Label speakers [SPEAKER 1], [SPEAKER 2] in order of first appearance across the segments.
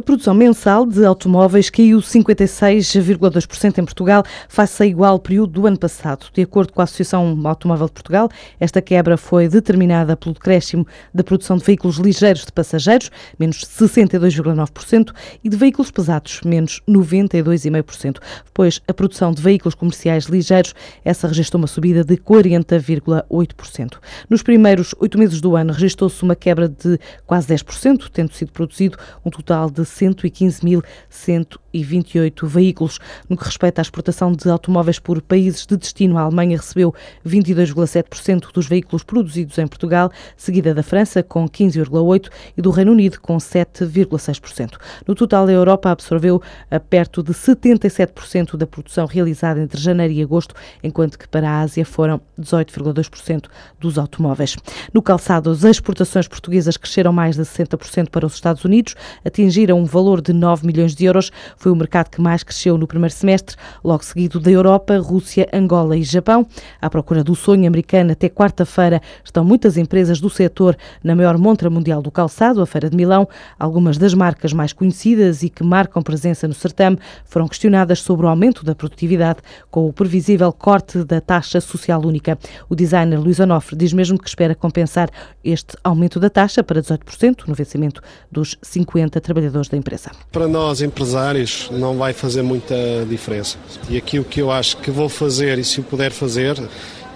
[SPEAKER 1] A produção mensal de automóveis caiu 56,2% em Portugal face a igual período do ano passado. De acordo com a Associação Automóvel de Portugal, esta quebra foi determinada pelo decréscimo da produção de veículos ligeiros de passageiros, menos 62,9%, e de veículos pesados, menos 92,5%. Depois, a produção de veículos comerciais ligeiros, essa registrou uma subida de 40,8%. Nos primeiros oito meses do ano, registrou-se uma quebra de quase 10%, tendo sido produzido um total de 115.128 veículos. No que respeita à exportação de automóveis por países de destino, a Alemanha recebeu 22,7% dos veículos produzidos em Portugal, seguida da França, com 15,8% e do Reino Unido, com 7,6%. No total, a Europa absorveu perto de 77% da produção realizada entre janeiro e agosto, enquanto que para a Ásia foram 18,2% dos automóveis. No calçado, as exportações portuguesas cresceram mais de 60% para os Estados Unidos, atingiram um valor de 9 milhões de euros. Foi o mercado que mais cresceu no primeiro semestre, logo seguido da Europa, Rússia, Angola e Japão. À procura do sonho americano, até quarta-feira estão muitas empresas do setor na maior montra mundial do calçado, a Feira de Milão. Algumas das marcas mais conhecidas e que marcam presença no certame foram questionadas sobre o aumento da produtividade com o previsível corte da taxa social única. O designer Luís Onofre diz mesmo que espera compensar este aumento da taxa para 18% no vencimento dos 50 trabalhadores da empresa.
[SPEAKER 2] Para nós, empresários, não vai fazer muita diferença. E aqui o que eu acho que vou fazer, e se o puder fazer,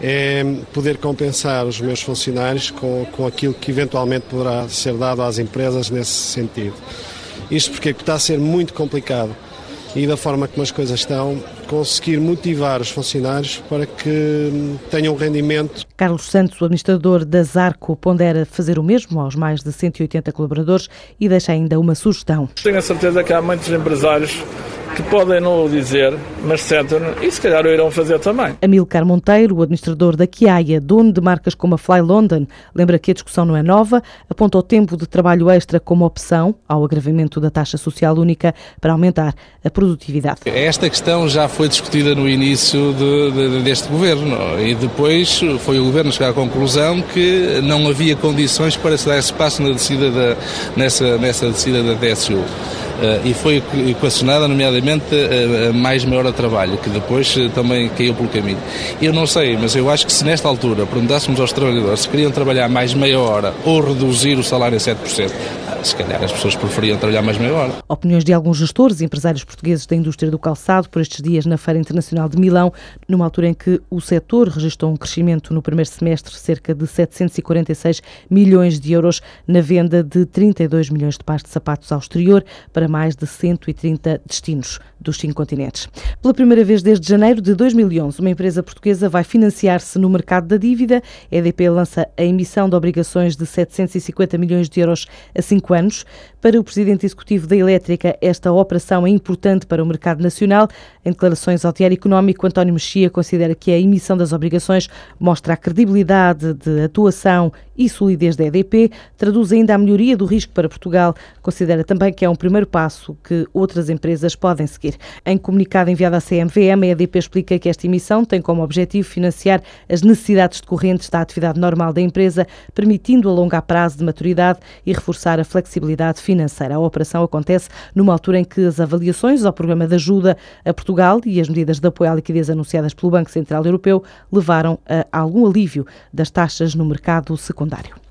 [SPEAKER 2] é poder compensar os meus funcionários com, com aquilo que eventualmente poderá ser dado às empresas nesse sentido. Isto porque está a ser muito complicado e da forma como as coisas estão, conseguir motivar os funcionários para que tenham rendimento.
[SPEAKER 1] Carlos Santos, o administrador da Zarco, pondera fazer o mesmo aos mais de 180 colaboradores e deixa ainda uma sugestão.
[SPEAKER 3] Tenho a certeza que há muitos empresários que podem não o dizer, mas sentem e se calhar o irão fazer também.
[SPEAKER 1] Amilcar Monteiro, o administrador da Kiaia, dono de marcas como a Fly London, lembra que a discussão não é nova, aponta o tempo de trabalho extra como opção ao agravamento da taxa social única para aumentar a produtividade.
[SPEAKER 4] Esta questão já foi discutida no início de, de, deste governo e depois foi o governo chegar à conclusão que não havia condições para se dar espaço na descida da, nessa, nessa descida da DSU. Uh, e foi equacionada, nomeadamente, uh, mais meia hora de trabalho, que depois também caiu pelo caminho. Eu não sei, mas eu acho que se nesta altura perguntássemos aos trabalhadores se queriam trabalhar mais meia hora ou reduzir o salário a 7%, se calhar as pessoas preferiam trabalhar mais meia hora.
[SPEAKER 1] Opiniões de alguns gestores e empresários portugueses da indústria do calçado por estes dias na Feira Internacional de Milão, numa altura em que o setor registrou um crescimento no primeiro semestre cerca de 746 milhões de euros na venda de 32 milhões de pares de sapatos ao exterior para mais de 130 destinos dos cinco continentes. Pela primeira vez desde janeiro de 2011, uma empresa portuguesa vai financiar-se no mercado da dívida. A EDP lança a emissão de obrigações de 750 milhões de euros a cinco anos. Para o presidente executivo da Elétrica, esta operação é importante para o mercado nacional. Em declarações ao Diário Económico, António Mexia considera que a emissão das obrigações mostra a credibilidade de atuação e solidez da EDP, traduz ainda a melhoria do risco para Portugal. Considera também que é um primeiro passo que outras empresas podem seguir. Em comunicado enviado à CMVM, a EDP explica que esta emissão tem como objetivo financiar as necessidades decorrentes da atividade normal da empresa, permitindo alongar prazo de maturidade e reforçar a flexibilidade financeira. A operação acontece numa altura em que as avaliações ao programa de ajuda a Portugal e as medidas de apoio à liquidez anunciadas pelo Banco Central Europeu levaram a algum alívio das taxas no mercado secundário.